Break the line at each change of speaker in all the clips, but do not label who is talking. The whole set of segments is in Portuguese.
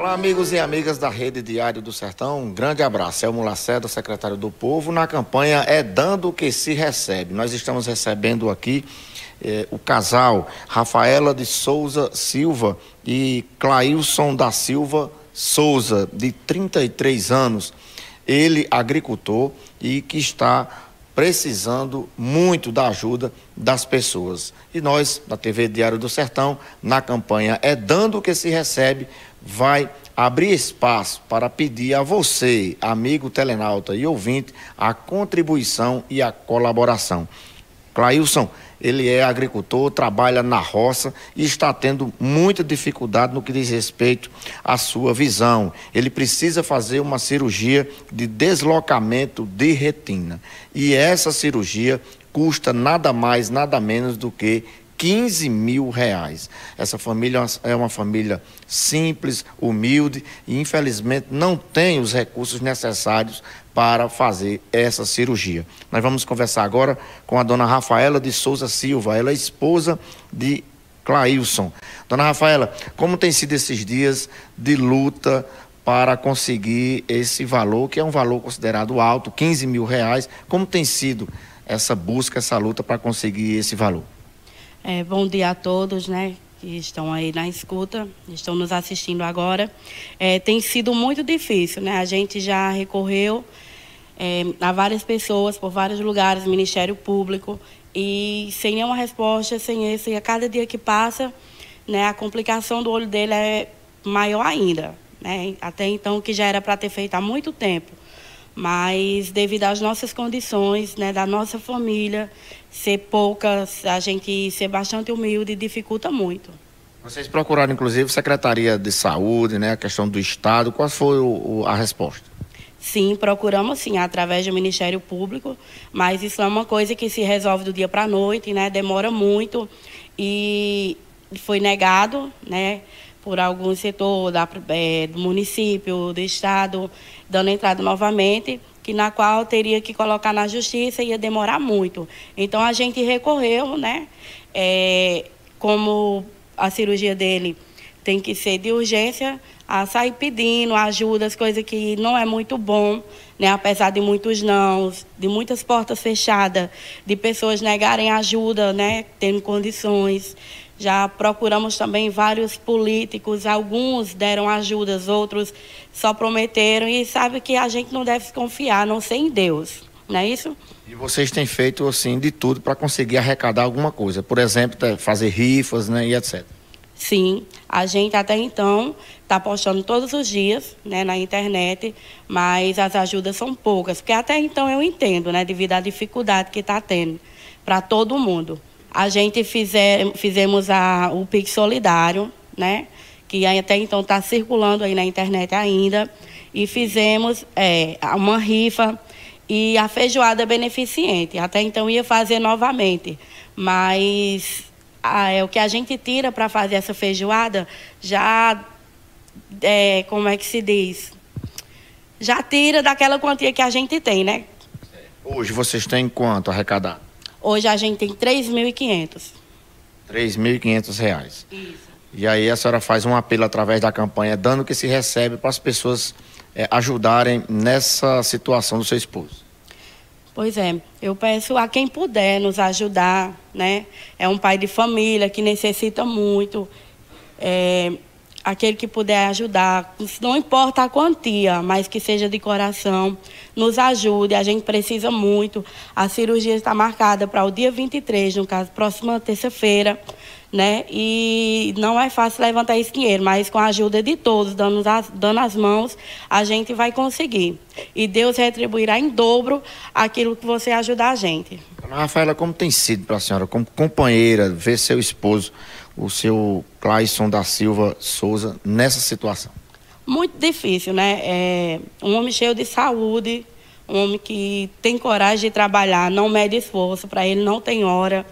Olá, amigos e amigas da Rede Diário do Sertão. Um grande abraço. Elmo Lacerda, secretário do Povo, na campanha É Dando o que se recebe. Nós estamos recebendo aqui eh, o casal Rafaela de Souza Silva e Clailson da Silva Souza, de 33 anos. Ele, agricultor, e que está precisando muito da ajuda das pessoas. E nós, da TV Diário do Sertão, na campanha É Dando o que se recebe, vai abrir espaço para pedir a você, amigo telenauta e ouvinte, a contribuição e a colaboração. Clailson, ele é agricultor, trabalha na roça e está tendo muita dificuldade no que diz respeito à sua visão. Ele precisa fazer uma cirurgia de deslocamento de retina. E essa cirurgia custa nada mais, nada menos do que 15 mil reais. Essa família é uma família simples, humilde e, infelizmente, não tem os recursos necessários para fazer essa cirurgia. Nós vamos conversar agora com a dona Rafaela de Souza Silva, ela é esposa de Clailson. Dona Rafaela, como tem sido esses dias de luta para conseguir esse valor, que é um valor considerado alto, 15 mil reais? Como tem sido essa busca, essa luta para conseguir esse valor?
É, bom dia a todos, né? Que estão aí na escuta, estão nos assistindo agora. É, tem sido muito difícil, né? A gente já recorreu é, a várias pessoas, por vários lugares, Ministério Público, e sem nenhuma resposta, sem isso. E a cada dia que passa, né, a complicação do olho dele é maior ainda. Né? Até então, que já era para ter feito há muito tempo mas devido às nossas condições, né, da nossa família, ser poucas, a gente ser bastante humilde dificulta muito.
Vocês procuraram, inclusive, Secretaria de Saúde, né, a questão do Estado, qual foi o, o, a resposta?
Sim, procuramos sim, através do Ministério Público, mas isso é uma coisa que se resolve do dia para a noite, né, demora muito e foi negado, né, por algum setor da, é, do município, do estado, dando entrada novamente, que na qual teria que colocar na justiça e ia demorar muito. Então a gente recorreu, né? É, como a cirurgia dele tem que ser de urgência, a sair pedindo ajuda, as coisas que não é muito bom, né? apesar de muitos não, de muitas portas fechadas, de pessoas negarem ajuda, né? tendo condições. Já procuramos também vários políticos, alguns deram ajudas, outros só prometeram e sabe que a gente não deve confiar, a não ser em Deus, não é isso?
E vocês têm feito assim de tudo para conseguir arrecadar alguma coisa, por exemplo, fazer rifas, né, e etc.
Sim, a gente até então está postando todos os dias né, na internet, mas as ajudas são poucas, porque até então eu entendo, né, devido à dificuldade que está tendo para todo mundo. A gente fizer, fizemos a, o Pix Solidário, né? que até então está circulando aí na internet ainda, e fizemos é, uma rifa e a feijoada beneficente. Até então ia fazer novamente, mas a, é, o que a gente tira para fazer essa feijoada já, é, como é que se diz? Já tira daquela quantia que a gente tem, né?
Hoje vocês têm quanto arrecadado?
Hoje a gente tem 3.500.
3.500 reais. Isso. E aí a senhora faz um apelo através da campanha, dando o que se recebe para as pessoas é, ajudarem nessa situação do seu esposo.
Pois é, eu peço a quem puder nos ajudar, né? É um pai de família que necessita muito. É, aquele que puder ajudar, não importa a quantia, mas que seja de coração, nos ajude, a gente precisa muito. A cirurgia está marcada para o dia 23, no caso, próxima terça-feira, né? E não é fácil levantar esse dinheiro, mas com a ajuda de todos, dando as, dando as mãos, a gente vai conseguir. E Deus retribuirá em dobro aquilo que você ajudar a gente.
Rafaela, como tem sido para a senhora, como companheira, ver seu esposo o seu Clayson da Silva Souza nessa situação?
Muito difícil, né? É um homem cheio de saúde, um homem que tem coragem de trabalhar, não mede esforço, para ele não tem hora.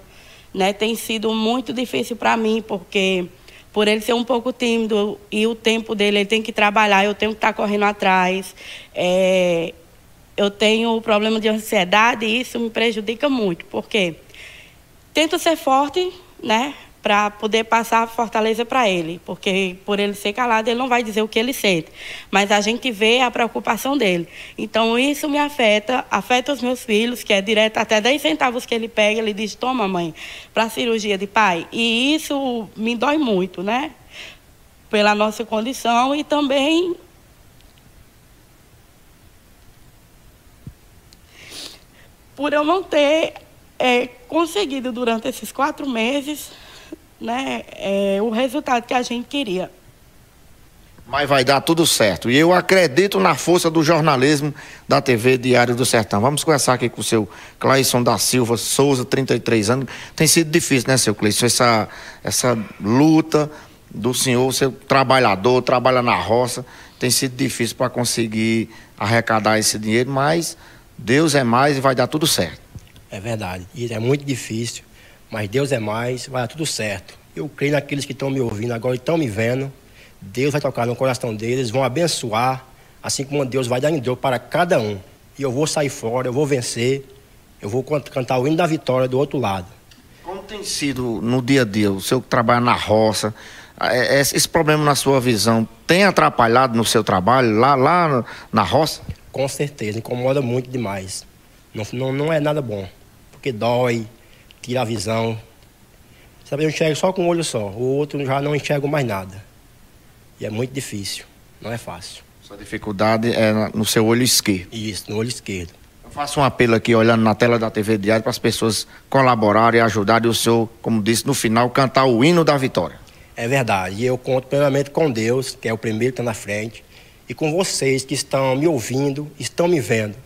Né? Tem sido muito difícil para mim, porque por ele ser um pouco tímido e o tempo dele, ele tem que trabalhar, eu tenho que estar tá correndo atrás. É, eu tenho o problema de ansiedade e isso me prejudica muito, porque tento ser forte, né? para poder passar fortaleza para ele, porque por ele ser calado, ele não vai dizer o que ele sente, mas a gente vê a preocupação dele. Então isso me afeta, afeta os meus filhos, que é direto até 10 centavos que ele pega, ele diz: "Toma, mãe, para a cirurgia de pai". E isso me dói muito, né? Pela nossa condição e também por eu não ter é, conseguido durante esses quatro meses né, é, o resultado que a gente queria.
Mas vai dar tudo certo. E eu acredito na força do jornalismo da TV Diário do Sertão. Vamos conversar aqui com o seu Clayson da Silva Souza, 33 anos. Tem sido difícil, né, seu Clayson? Essa, essa luta do senhor, ser trabalhador, trabalha na roça. Tem sido difícil para conseguir arrecadar esse dinheiro, mas Deus é mais e vai dar tudo certo.
É verdade. E é muito difícil mas Deus é mais, vai dar tudo certo. Eu creio naqueles que estão me ouvindo agora e estão me vendo. Deus vai tocar no coração deles, vão abençoar, assim como Deus vai dar em Deus para cada um. E eu vou sair fora, eu vou vencer, eu vou cantar o hino da vitória do outro lado.
Como tem sido no dia a dia, o seu trabalho na roça, é, é, esse problema na sua visão tem atrapalhado no seu trabalho lá, lá na roça?
Com certeza, incomoda muito demais. Não, não, não é nada bom, porque dói, tira a visão. Sabe, eu enxergo só com um olho só, o outro já não enxergo mais nada. E é muito difícil, não é fácil.
Sua dificuldade é no seu olho esquerdo.
Isso, no olho esquerdo.
Eu faço um apelo aqui, olhando na tela da TV Diário, para as pessoas colaborarem e ajudarem o senhor, como disse no final, cantar o hino da vitória.
É verdade, e eu conto plenamente com Deus, que é o primeiro que está na frente, e com vocês que estão me ouvindo, estão me vendo.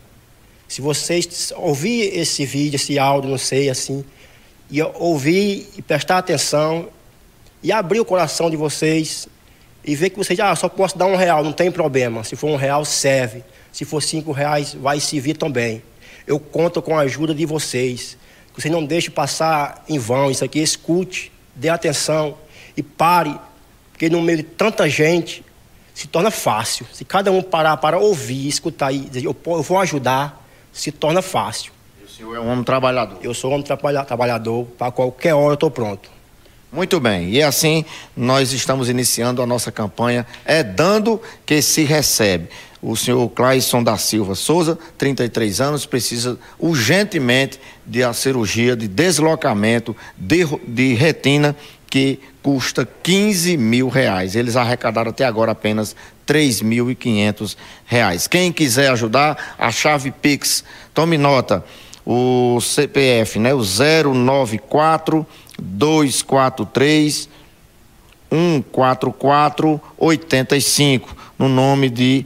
Se vocês ouvir esse vídeo, esse áudio, não sei, assim, e ouvir e prestar atenção e abrir o coração de vocês e ver que vocês, ah, só posso dar um real, não tem problema. Se for um real, serve. Se for cinco reais, vai servir também. Eu conto com a ajuda de vocês. Que vocês não deixem passar em vão isso aqui. Escute, dê atenção e pare, porque no meio de tanta gente se torna fácil. Se cada um parar para ouvir, escutar e dizer, eu vou ajudar, se torna fácil
senhor é um homem trabalhador.
Eu sou um homem trabalhador, para qualquer hora eu estou pronto.
Muito bem, e assim nós estamos iniciando a nossa campanha É Dando que se recebe. O senhor Clayson da Silva Souza, 33 anos, precisa urgentemente de a cirurgia de deslocamento de, de retina que custa 15 mil reais. Eles arrecadaram até agora apenas 3.500 reais. Quem quiser ajudar, a chave Pix, tome nota, o CPF, né? O 094 243 144 85, no nome de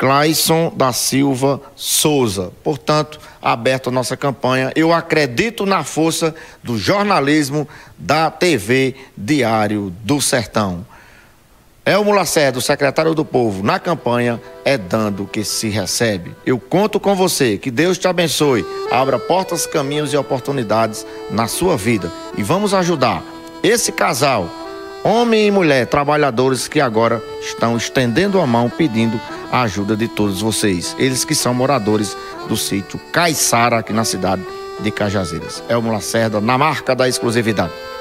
Clayson da Silva Souza. Portanto, aberta a nossa campanha. Eu acredito na força do jornalismo da TV Diário do Sertão. Elmo Lacerda, secretário do Povo, na campanha é dando que se recebe. Eu conto com você, que Deus te abençoe, abra portas, caminhos e oportunidades na sua vida. E vamos ajudar esse casal, homem e mulher, trabalhadores que agora estão estendendo a mão pedindo a ajuda de todos vocês. Eles que são moradores do sítio Caiçara, aqui na cidade de Cajazeiras. Elmo Lacerda, na marca da exclusividade.